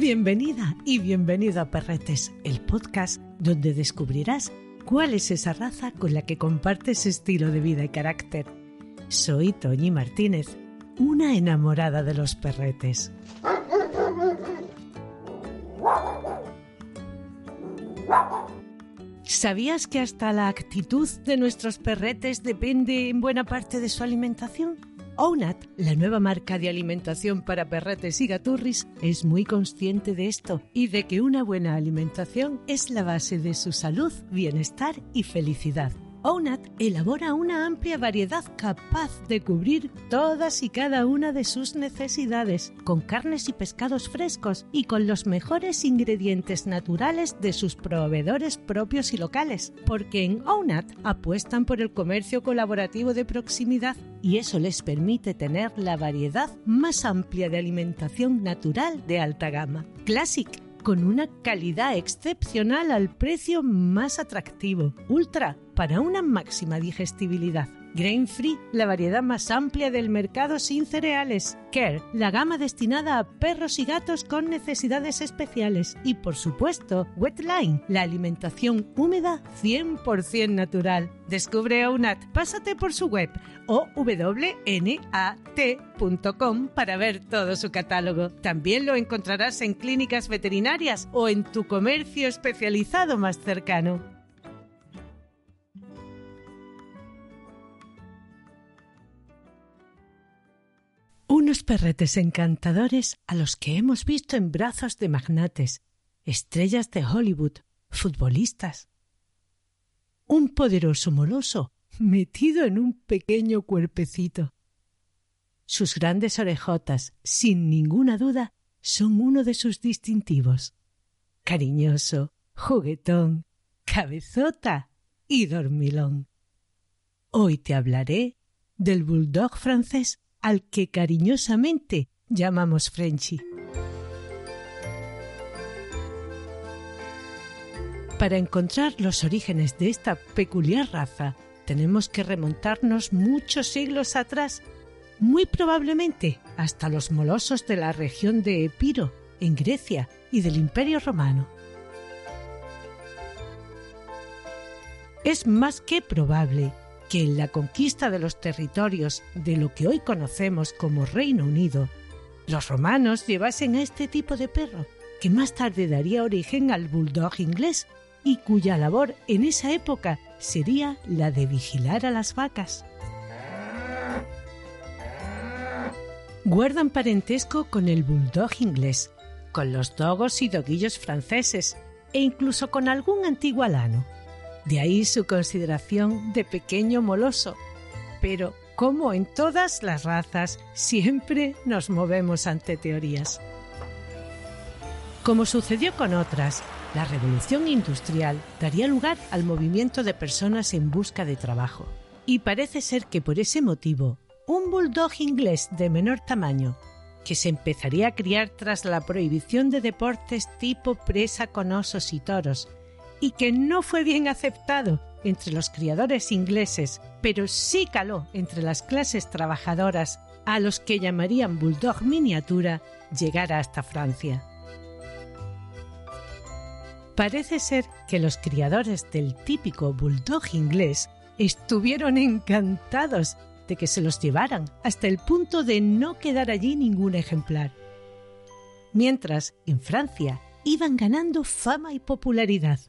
Bienvenida y bienvenido a Perretes, el podcast donde descubrirás cuál es esa raza con la que compartes estilo de vida y carácter. Soy Toñi Martínez, una enamorada de los perretes. ¿Sabías que hasta la actitud de nuestros perretes depende en buena parte de su alimentación? Ownat, la nueva marca de alimentación para perretes y gaturris, es muy consciente de esto y de que una buena alimentación es la base de su salud, bienestar y felicidad. Ownat elabora una amplia variedad capaz de cubrir todas y cada una de sus necesidades, con carnes y pescados frescos y con los mejores ingredientes naturales de sus proveedores propios y locales, porque en Ownat apuestan por el comercio colaborativo de proximidad y eso les permite tener la variedad más amplia de alimentación natural de alta gama. Classic con una calidad excepcional al precio más atractivo. Ultra para una máxima digestibilidad. Grain Free, la variedad más amplia del mercado sin cereales. Care, la gama destinada a perros y gatos con necesidades especiales. Y por supuesto, Wetline, la alimentación húmeda 100% natural. Descubre Ownat, pásate por su web o wnat.com para ver todo su catálogo. También lo encontrarás en clínicas veterinarias o en tu comercio especializado más cercano. Perretes encantadores a los que hemos visto en brazos de magnates, estrellas de Hollywood, futbolistas. Un poderoso moloso metido en un pequeño cuerpecito. Sus grandes orejotas, sin ninguna duda, son uno de sus distintivos. Cariñoso, juguetón, cabezota y dormilón. Hoy te hablaré del bulldog francés al que cariñosamente llamamos Frenchy. Para encontrar los orígenes de esta peculiar raza, tenemos que remontarnos muchos siglos atrás, muy probablemente hasta los molosos de la región de Epiro, en Grecia, y del Imperio Romano. Es más que probable que en la conquista de los territorios de lo que hoy conocemos como Reino Unido, los romanos llevasen a este tipo de perro, que más tarde daría origen al bulldog inglés y cuya labor en esa época sería la de vigilar a las vacas. Guardan parentesco con el bulldog inglés, con los dogos y doguillos franceses e incluso con algún antiguo alano. De ahí su consideración de pequeño moloso. Pero, como en todas las razas, siempre nos movemos ante teorías. Como sucedió con otras, la revolución industrial daría lugar al movimiento de personas en busca de trabajo. Y parece ser que por ese motivo, un bulldog inglés de menor tamaño, que se empezaría a criar tras la prohibición de deportes tipo presa con osos y toros, y que no fue bien aceptado entre los criadores ingleses, pero sí caló entre las clases trabajadoras a los que llamarían bulldog miniatura, llegara hasta Francia. Parece ser que los criadores del típico bulldog inglés estuvieron encantados de que se los llevaran hasta el punto de no quedar allí ningún ejemplar. Mientras, en Francia, iban ganando fama y popularidad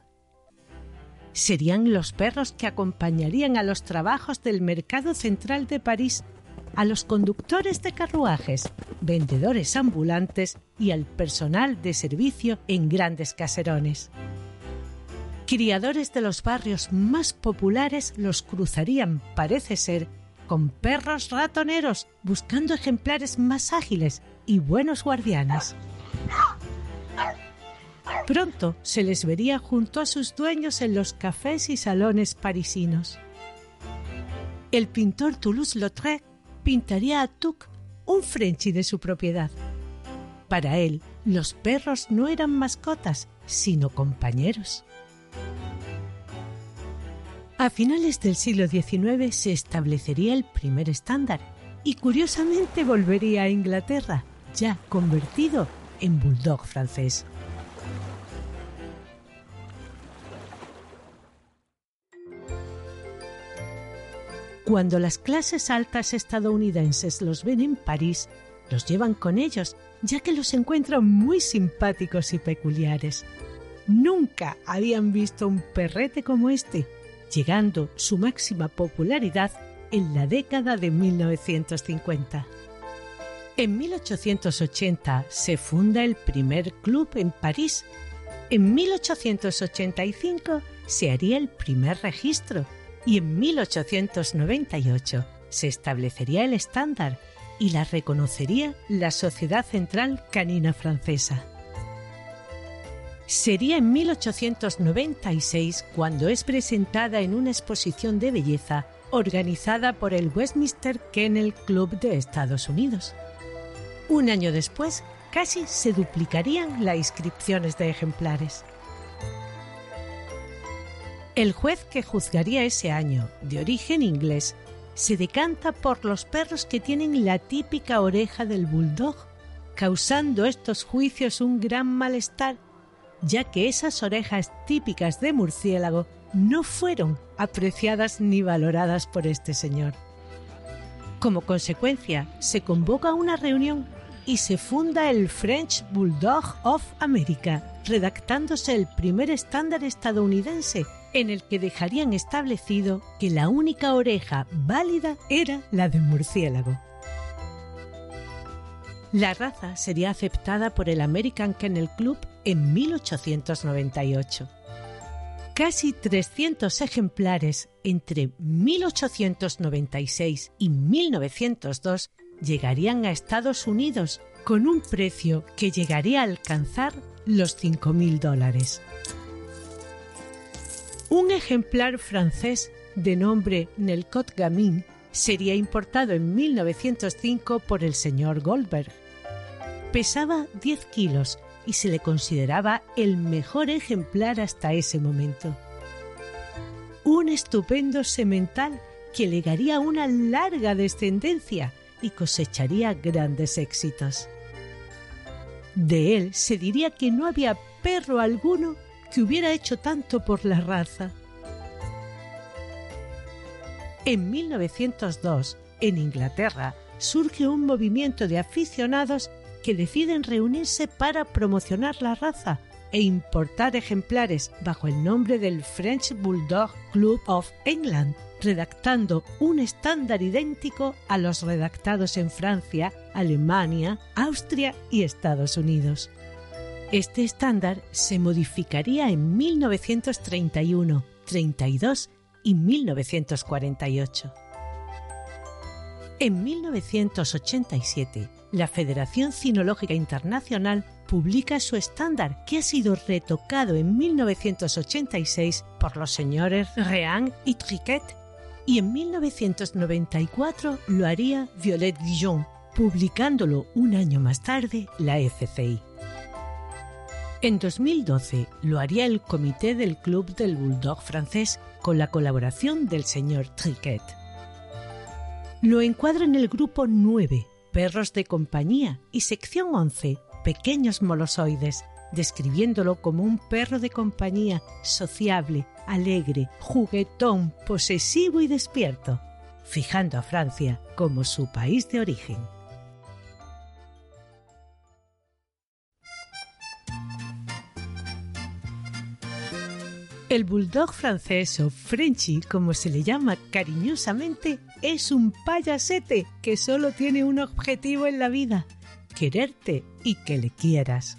serían los perros que acompañarían a los trabajos del mercado central de París, a los conductores de carruajes, vendedores ambulantes y al personal de servicio en grandes caserones. Criadores de los barrios más populares los cruzarían, parece ser, con perros ratoneros buscando ejemplares más ágiles y buenos guardianes. Pronto se les vería junto a sus dueños en los cafés y salones parisinos. El pintor Toulouse-Lautrec pintaría a Tuc un Frenchy de su propiedad. Para él, los perros no eran mascotas, sino compañeros. A finales del siglo XIX se establecería el primer estándar y curiosamente volvería a Inglaterra, ya convertido en bulldog francés. Cuando las clases altas estadounidenses los ven en París, los llevan con ellos, ya que los encuentran muy simpáticos y peculiares. Nunca habían visto un perrete como este, llegando su máxima popularidad en la década de 1950. En 1880 se funda el primer club en París. En 1885 se haría el primer registro y en 1898 se establecería el estándar y la reconocería la Sociedad Central Canina Francesa. Sería en 1896 cuando es presentada en una exposición de belleza organizada por el Westminster Kennel Club de Estados Unidos. Un año después, casi se duplicarían las inscripciones de ejemplares. El juez que juzgaría ese año, de origen inglés, se decanta por los perros que tienen la típica oreja del bulldog, causando estos juicios un gran malestar, ya que esas orejas típicas de murciélago no fueron apreciadas ni valoradas por este señor. Como consecuencia, se convoca una reunión y se funda el French Bulldog of America, redactándose el primer estándar estadounidense en el que dejarían establecido que la única oreja válida era la de murciélago. La raza sería aceptada por el American Kennel Club en 1898. Casi 300 ejemplares entre 1896 y 1902 llegarían a Estados Unidos con un precio que llegaría a alcanzar los 5.000 dólares. Un ejemplar francés de nombre Nelcot Gamin sería importado en 1905 por el señor Goldberg. Pesaba 10 kilos y se le consideraba el mejor ejemplar hasta ese momento. Un estupendo semental que legaría una larga descendencia y cosecharía grandes éxitos. De él se diría que no había perro alguno que hubiera hecho tanto por la raza. En 1902, en Inglaterra, surge un movimiento de aficionados que deciden reunirse para promocionar la raza e importar ejemplares bajo el nombre del French Bulldog Club of England, redactando un estándar idéntico a los redactados en Francia, Alemania, Austria y Estados Unidos. Este estándar se modificaría en 1931, 32 y 1948. En 1987, la Federación Cinológica Internacional publica su estándar que ha sido retocado en 1986 por los señores Rean y Triquet y en 1994 lo haría Violet Dijon, publicándolo un año más tarde la FCI. En 2012 lo haría el comité del Club del Bulldog francés con la colaboración del señor Triquet. Lo encuadra en el grupo 9, perros de compañía, y sección 11, pequeños molosoides, describiéndolo como un perro de compañía sociable, alegre, juguetón, posesivo y despierto, fijando a Francia como su país de origen. El bulldog francés o Frenchy, como se le llama cariñosamente, es un payasete que solo tiene un objetivo en la vida, quererte y que le quieras.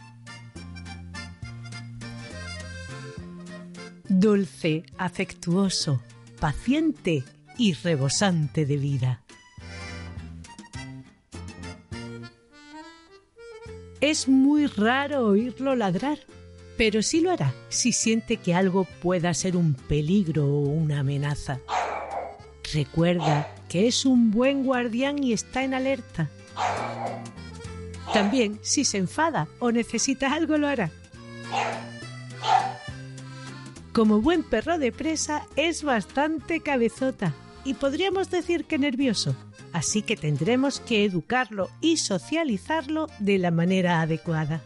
Dulce, afectuoso, paciente y rebosante de vida. Es muy raro oírlo ladrar pero sí lo hará si siente que algo pueda ser un peligro o una amenaza. Recuerda que es un buen guardián y está en alerta. También, si se enfada o necesita algo, lo hará. Como buen perro de presa, es bastante cabezota y podríamos decir que nervioso, así que tendremos que educarlo y socializarlo de la manera adecuada.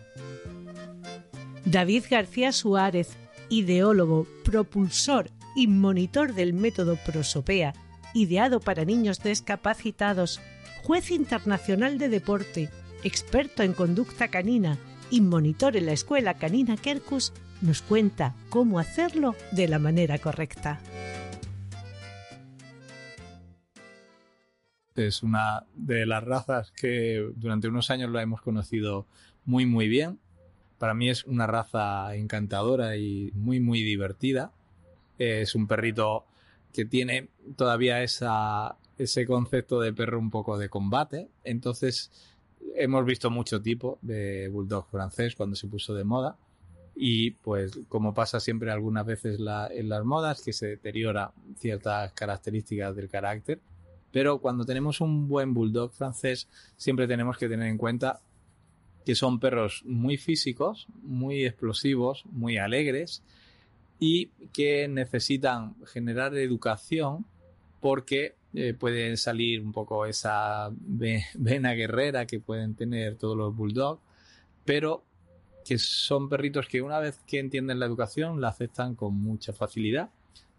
David García Suárez, ideólogo, propulsor y monitor del método Prosopea, ideado para niños discapacitados, juez internacional de deporte, experto en conducta canina y monitor en la escuela canina Kerkus, nos cuenta cómo hacerlo de la manera correcta. Es una de las razas que durante unos años la hemos conocido muy muy bien. Para mí es una raza encantadora y muy muy divertida. Es un perrito que tiene todavía esa, ese concepto de perro un poco de combate. Entonces hemos visto mucho tipo de bulldog francés cuando se puso de moda y pues como pasa siempre algunas veces en las modas que se deteriora ciertas características del carácter pero cuando tenemos un buen bulldog francés siempre tenemos que tener en cuenta que son perros muy físicos muy explosivos muy alegres y que necesitan generar educación porque eh, pueden salir un poco esa vena guerrera que pueden tener todos los bulldogs, pero que son perritos que una vez que entienden la educación la aceptan con mucha facilidad.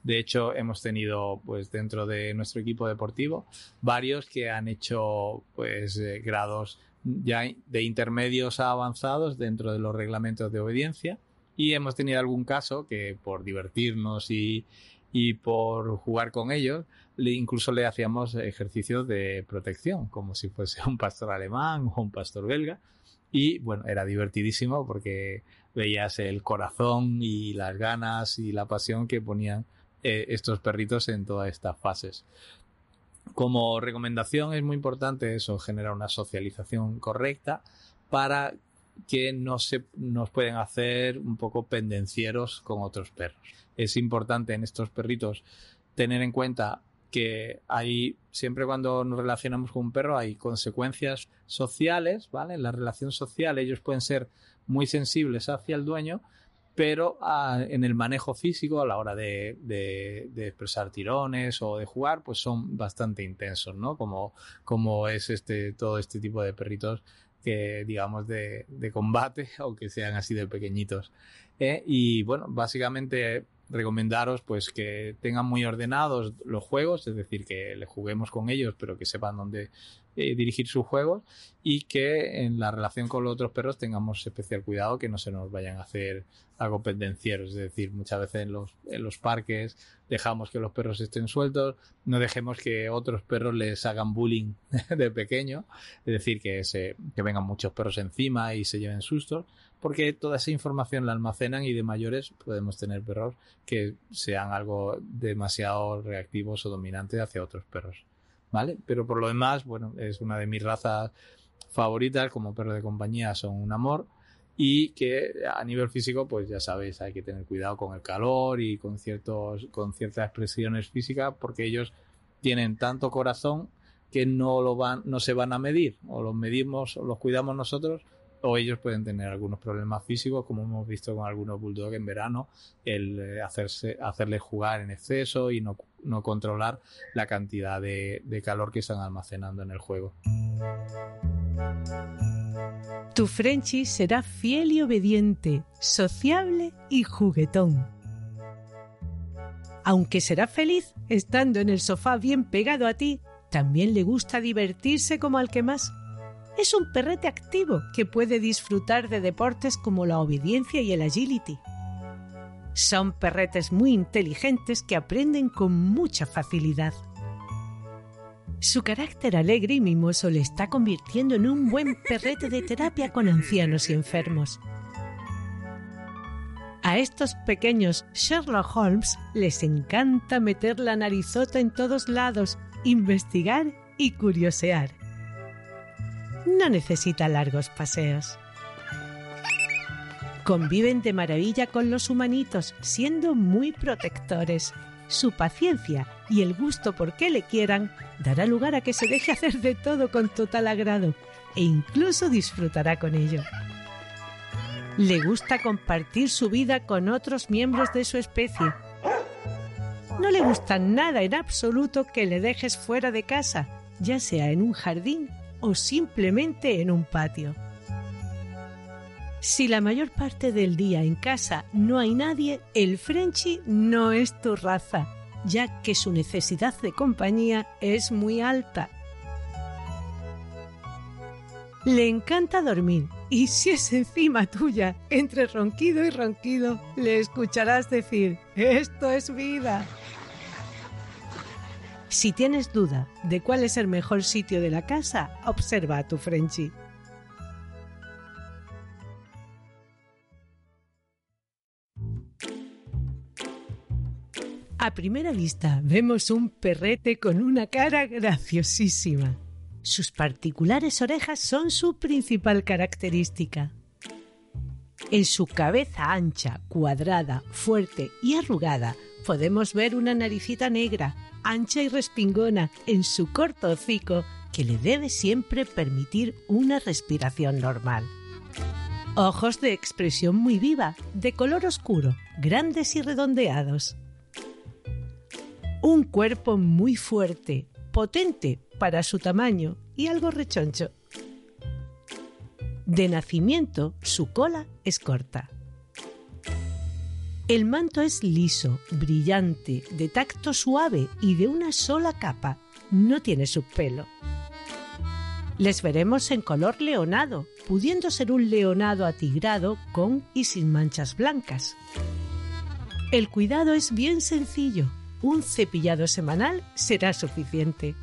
De hecho, hemos tenido, pues, dentro de nuestro equipo deportivo, varios que han hecho, pues, eh, grados ya de intermedios a avanzados dentro de los reglamentos de obediencia. Y hemos tenido algún caso que por divertirnos y, y por jugar con ellos, incluso le hacíamos ejercicios de protección, como si fuese un pastor alemán o un pastor belga. Y bueno, era divertidísimo porque veías el corazón y las ganas y la pasión que ponían eh, estos perritos en todas estas fases. Como recomendación es muy importante eso, generar una socialización correcta para que no se nos pueden hacer un poco pendencieros con otros perros. Es importante en estos perritos tener en cuenta que hay siempre cuando nos relacionamos con un perro hay consecuencias sociales, ¿vale? En la relación social ellos pueden ser muy sensibles hacia el dueño, pero ah, en el manejo físico a la hora de, de, expresar tirones o de jugar, pues son bastante intensos, ¿no? Como, como es este todo este tipo de perritos que digamos de, de combate, aunque sean así de pequeñitos. ¿eh? Y bueno, básicamente recomendaros pues que tengan muy ordenados los juegos, es decir, que le juguemos con ellos, pero que sepan dónde eh, dirigir sus juegos y que en la relación con los otros perros tengamos especial cuidado que no se nos vayan a hacer algo pendenciero, es decir, muchas veces en los, en los parques dejamos que los perros estén sueltos, no dejemos que otros perros les hagan bullying de pequeño, es decir, que, se, que vengan muchos perros encima y se lleven sustos, porque toda esa información la almacenan y de mayores podemos tener perros que sean algo demasiado reactivos o dominantes hacia otros perros. ¿Vale? Pero por lo demás, bueno, es una de mis razas favoritas como perro de compañía, son un amor y que a nivel físico, pues ya sabéis, hay que tener cuidado con el calor y con ciertos, con ciertas expresiones físicas porque ellos tienen tanto corazón que no lo van, no se van a medir, o los medimos, o los cuidamos nosotros, o ellos pueden tener algunos problemas físicos, como hemos visto con algunos bulldogs en verano, el eh, hacerse, hacerles jugar en exceso y no, no controlar la cantidad de, calor que están almacenando en el juego. Tu Frenchy será fiel y obediente, sociable y juguetón. Aunque será feliz estando en el sofá bien pegado a ti, también le gusta divertirse como al que más es un perrete activo que puede disfrutar de deportes como la obediencia y el agility. Son perretes muy inteligentes que aprenden con mucha facilidad. Su carácter alegre y mimoso le está convirtiendo en un buen perrete de terapia con ancianos y enfermos. A estos pequeños Sherlock Holmes les encanta meter la narizota en todos lados, investigar y curiosear no necesita largos paseos. Conviven de maravilla con los humanitos, siendo muy protectores. Su paciencia y el gusto por que le quieran dará lugar a que se deje hacer de todo con total agrado e incluso disfrutará con ello. Le gusta compartir su vida con otros miembros de su especie. No le gusta nada en absoluto que le dejes fuera de casa, ya sea en un jardín o simplemente en un patio. Si la mayor parte del día en casa no hay nadie, el Frenchy no es tu raza, ya que su necesidad de compañía es muy alta. Le encanta dormir y si es encima tuya, entre ronquido y ronquido, le escucharás decir, esto es vida. Si tienes duda de cuál es el mejor sitio de la casa, observa a tu Frenchy. A primera vista vemos un perrete con una cara graciosísima. Sus particulares orejas son su principal característica. En su cabeza ancha, cuadrada, fuerte y arrugada podemos ver una naricita negra, ancha y respingona en su corto hocico que le debe siempre permitir una respiración normal. Ojos de expresión muy viva, de color oscuro, grandes y redondeados. Un cuerpo muy fuerte, potente para su tamaño y algo rechoncho. De nacimiento, su cola es corta. El manto es liso, brillante, de tacto suave y de una sola capa. No tiene subpelo. Les veremos en color leonado, pudiendo ser un leonado atigrado con y sin manchas blancas. El cuidado es bien sencillo. Un cepillado semanal será suficiente.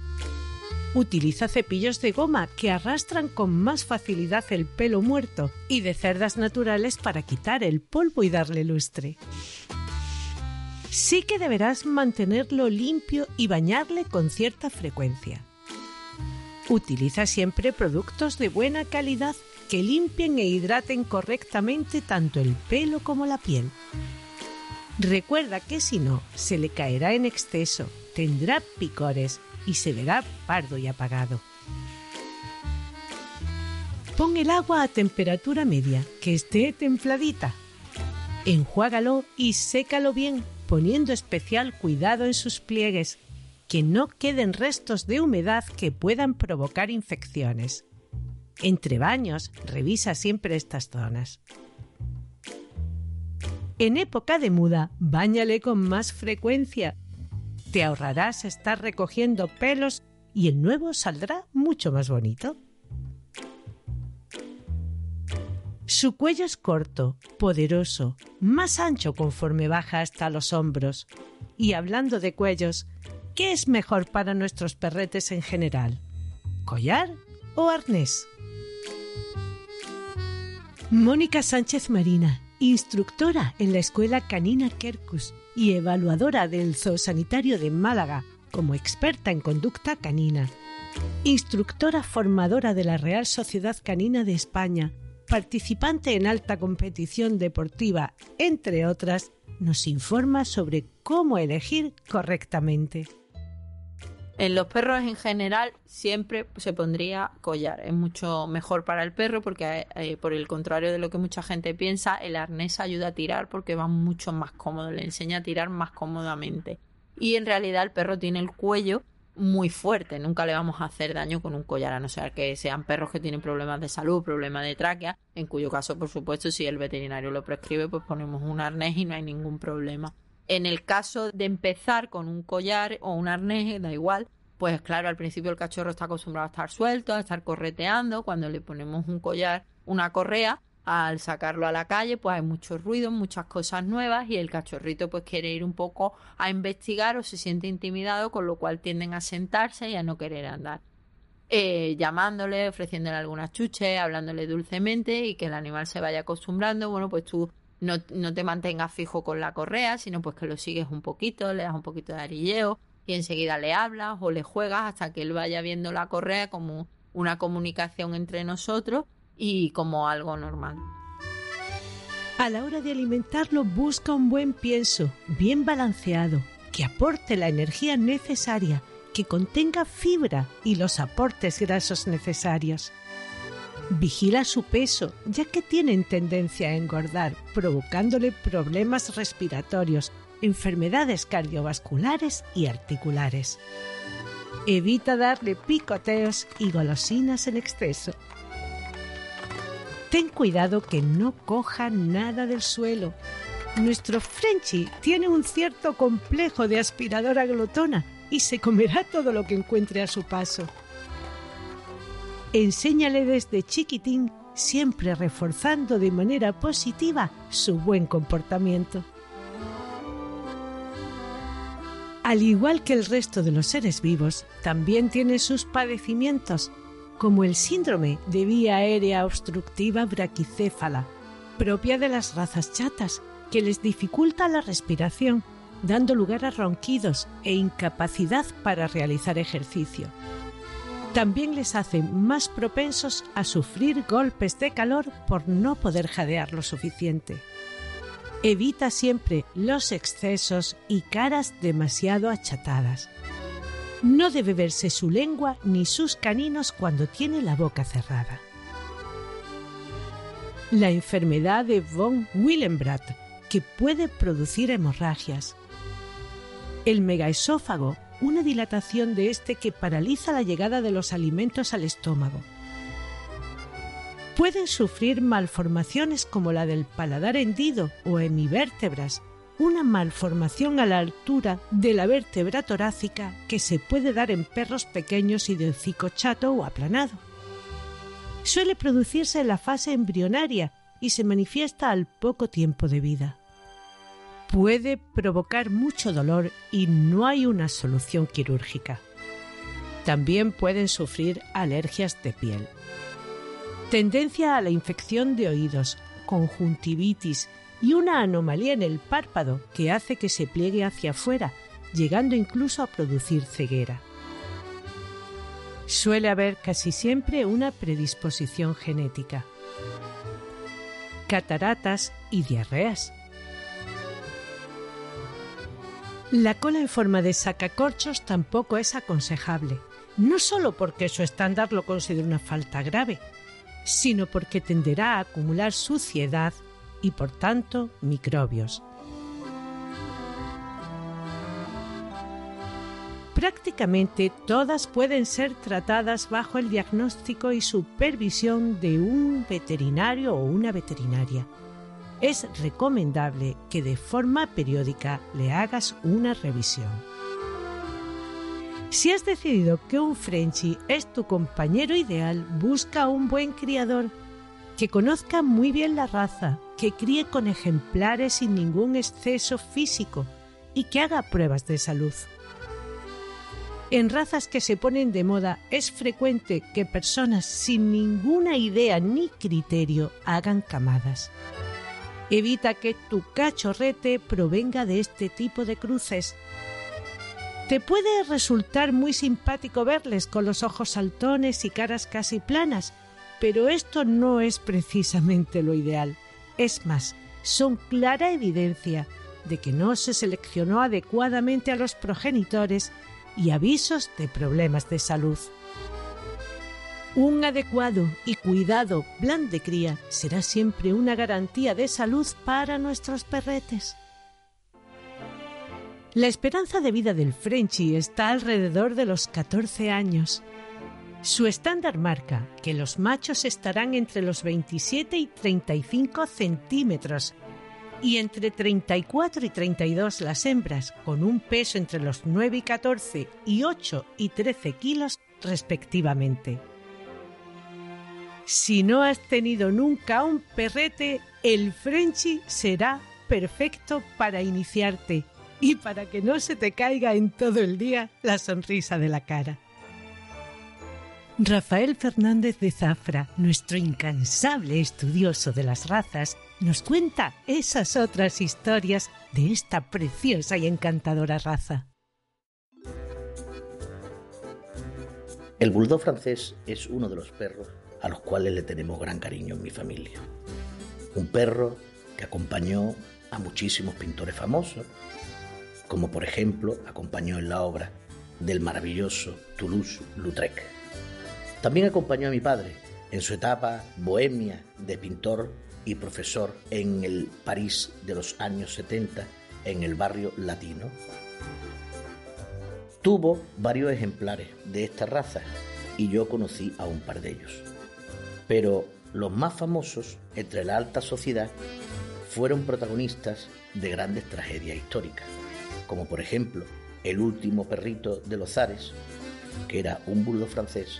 Utiliza cepillos de goma que arrastran con más facilidad el pelo muerto y de cerdas naturales para quitar el polvo y darle lustre. Sí que deberás mantenerlo limpio y bañarle con cierta frecuencia. Utiliza siempre productos de buena calidad que limpien e hidraten correctamente tanto el pelo como la piel. Recuerda que si no, se le caerá en exceso, tendrá picores y se verá pardo y apagado. Pon el agua a temperatura media, que esté templadita. Enjuágalo y sécalo bien, poniendo especial cuidado en sus pliegues, que no queden restos de humedad que puedan provocar infecciones. Entre baños, revisa siempre estas zonas. En época de muda, báñale con más frecuencia. Te ahorrarás estar recogiendo pelos y el nuevo saldrá mucho más bonito. Su cuello es corto, poderoso, más ancho conforme baja hasta los hombros. Y hablando de cuellos, ¿qué es mejor para nuestros perretes en general? ¿Collar o arnés? Mónica Sánchez Marina instructora en la Escuela Canina Kerkus y evaluadora del Zoosanitario de Málaga como experta en conducta canina, instructora formadora de la Real Sociedad Canina de España, participante en alta competición deportiva, entre otras, nos informa sobre cómo elegir correctamente. En los perros en general siempre se pondría collar. Es mucho mejor para el perro porque eh, por el contrario de lo que mucha gente piensa, el arnés ayuda a tirar porque va mucho más cómodo, le enseña a tirar más cómodamente. Y en realidad el perro tiene el cuello muy fuerte, nunca le vamos a hacer daño con un collar, a no ser que sean perros que tienen problemas de salud, problemas de tráquea, en cuyo caso, por supuesto, si el veterinario lo prescribe, pues ponemos un arnés y no hay ningún problema. En el caso de empezar con un collar o un arnés, da igual, pues claro, al principio el cachorro está acostumbrado a estar suelto, a estar correteando, cuando le ponemos un collar, una correa, al sacarlo a la calle, pues hay mucho ruido, muchas cosas nuevas y el cachorrito pues quiere ir un poco a investigar o se siente intimidado, con lo cual tienden a sentarse y a no querer andar. Eh, llamándole, ofreciéndole algunas chuches, hablándole dulcemente y que el animal se vaya acostumbrando, bueno, pues tú no, te mantengas fijo con la correa, sino pues que lo sigues un poquito, le das un poquito de arilleo y enseguida le hablas o le juegas hasta que él vaya viendo la correa como una comunicación entre nosotros y como algo normal. A la hora de alimentarlo busca un buen pienso, bien balanceado, que aporte la energía necesaria, que contenga fibra y los aportes grasos necesarios. Vigila su peso, ya que tienen tendencia a engordar, provocándole problemas respiratorios, enfermedades cardiovasculares y articulares. Evita darle picoteos y golosinas en exceso. Ten cuidado que no coja nada del suelo. Nuestro Frenchy tiene un cierto complejo de aspiradora glotona y se comerá todo lo que encuentre a su paso. Enséñale desde chiquitín, siempre reforzando de manera positiva su buen comportamiento. Al igual que el resto de los seres vivos, también tiene sus padecimientos, como el síndrome de vía aérea obstructiva braquicéfala, propia de las razas chatas, que les dificulta la respiración, dando lugar a ronquidos e incapacidad para realizar ejercicio. También les hace más propensos a sufrir golpes de calor por no poder jadear lo suficiente. Evita siempre los excesos y caras demasiado achatadas. No debe verse su lengua ni sus caninos cuando tiene la boca cerrada. La enfermedad de von Willenbrandt, que puede producir hemorragias. El megaesófago una dilatación de este que paraliza la llegada de los alimentos al estómago. Pueden sufrir malformaciones como la del paladar hendido o hemivértebras, una malformación a la altura de la vértebra torácica que se puede dar en perros pequeños y de hocico chato o aplanado. Suele producirse en la fase embrionaria y se manifiesta al poco tiempo de vida puede provocar mucho dolor y no hay una solución quirúrgica. También pueden sufrir alergias de piel. Tendencia a la infección de oídos, conjuntivitis y una anomalía en el párpado que hace que se pliegue hacia afuera, llegando incluso a producir ceguera. Suele haber casi siempre una predisposición genética. Cataratas y diarreas La cola en forma de sacacorchos tampoco es aconsejable, no solo porque su estándar lo considera una falta grave, sino porque tenderá a acumular suciedad y por tanto microbios. Prácticamente todas pueden ser tratadas bajo el diagnóstico y supervisión de un veterinario o una veterinaria es recomendable que de forma periódica le hagas una revisión. Si has decidido que un Frenchy es tu compañero ideal, busca un buen criador que conozca muy bien la raza, que críe con ejemplares sin ningún exceso físico y que haga pruebas de salud. En razas que se ponen de moda es frecuente que personas sin ninguna idea ni criterio hagan camadas. Evita que tu cachorrete provenga de este tipo de cruces. Te puede resultar muy simpático verles con los ojos saltones y caras casi planas, pero esto no es precisamente lo ideal. Es más, son clara evidencia de que no se seleccionó adecuadamente a los progenitores y avisos de problemas de salud. Un adecuado y cuidado plan de cría será siempre una garantía de salud para nuestros perretes. La esperanza de vida del Frenchy está alrededor de los 14 años. Su estándar marca que los machos estarán entre los 27 y 35 centímetros y entre 34 y 32 las hembras, con un peso entre los 9 y 14 y 8 y 13 kilos respectivamente. Si no has tenido nunca un perrete, el Frenchy será perfecto para iniciarte y para que no se te caiga en todo el día la sonrisa de la cara. Rafael Fernández de Zafra, nuestro incansable estudioso de las razas, nos cuenta esas otras historias de esta preciosa y encantadora raza. El bulldog francés es uno de los perros a los cuales le tenemos gran cariño en mi familia. Un perro que acompañó a muchísimos pintores famosos, como por ejemplo acompañó en la obra del maravilloso Toulouse-Lautrec. También acompañó a mi padre en su etapa bohemia de pintor y profesor en el París de los años 70 en el barrio latino. Tuvo varios ejemplares de esta raza y yo conocí a un par de ellos. Pero los más famosos entre la alta sociedad fueron protagonistas de grandes tragedias históricas, como por ejemplo El último perrito de los zares, que era un bulldog francés,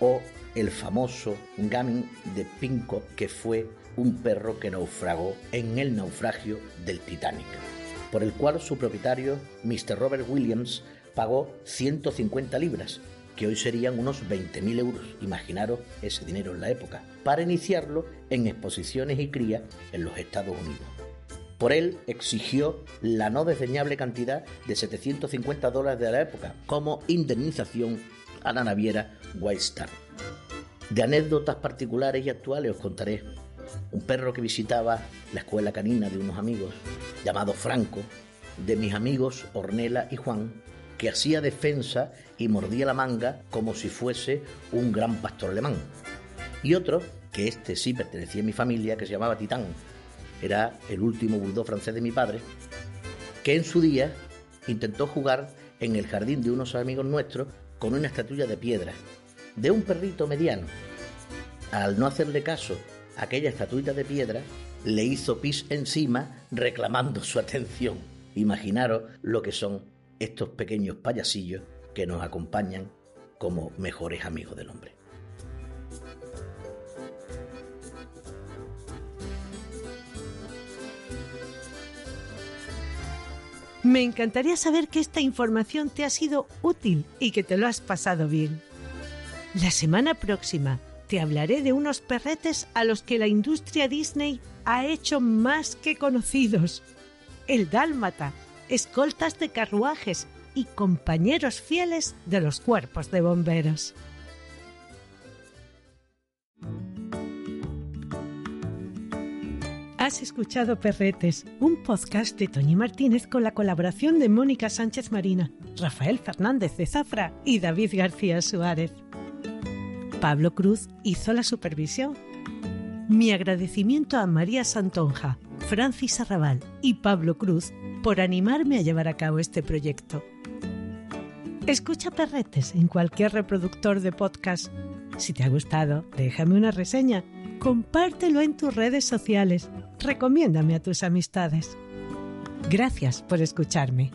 o el famoso Gamin de Pinco, que fue un perro que naufragó en el naufragio del Titanic, por el cual su propietario, Mr. Robert Williams, pagó 150 libras, que hoy serían unos 20.000 euros, imaginaros ese dinero en la época, para iniciarlo en exposiciones y cría en los Estados Unidos. Por él exigió la no desdeñable cantidad de 750 dólares de la época como indemnización a la naviera White Star. De anécdotas particulares y actuales os contaré. Un perro que visitaba la escuela canina de unos amigos, llamado Franco, de mis amigos Ornela y Juan, que hacía defensa y mordía la manga como si fuese un gran pastor alemán. Y otro, que este sí pertenecía a mi familia, que se llamaba Titán. Era el último bulldog francés de mi padre, que en su día intentó jugar en el jardín de unos amigos nuestros con una estatuilla de piedra, de un perrito mediano. Al no hacerle caso aquella estatuilla de piedra, le hizo pis encima reclamando su atención. Imaginaros lo que son estos pequeños payasillos que nos acompañan como mejores amigos del hombre. Me encantaría saber que esta información te ha sido útil y que te lo has pasado bien. La semana próxima te hablaré de unos perretes a los que la industria Disney ha hecho más que conocidos. El dálmata, escoltas de carruajes y compañeros fieles de los cuerpos de bomberos. Has escuchado Perretes, un podcast de Toñi Martínez con la colaboración de Mónica Sánchez Marina, Rafael Fernández de Zafra y David García Suárez. Pablo Cruz hizo la supervisión. Mi agradecimiento a María Santonja, Francis Arrabal y Pablo Cruz por animarme a llevar a cabo este proyecto. Escucha Perretes en cualquier reproductor de podcast. Si te ha gustado, déjame una reseña, compártelo en tus redes sociales, recomiéndame a tus amistades. Gracias por escucharme.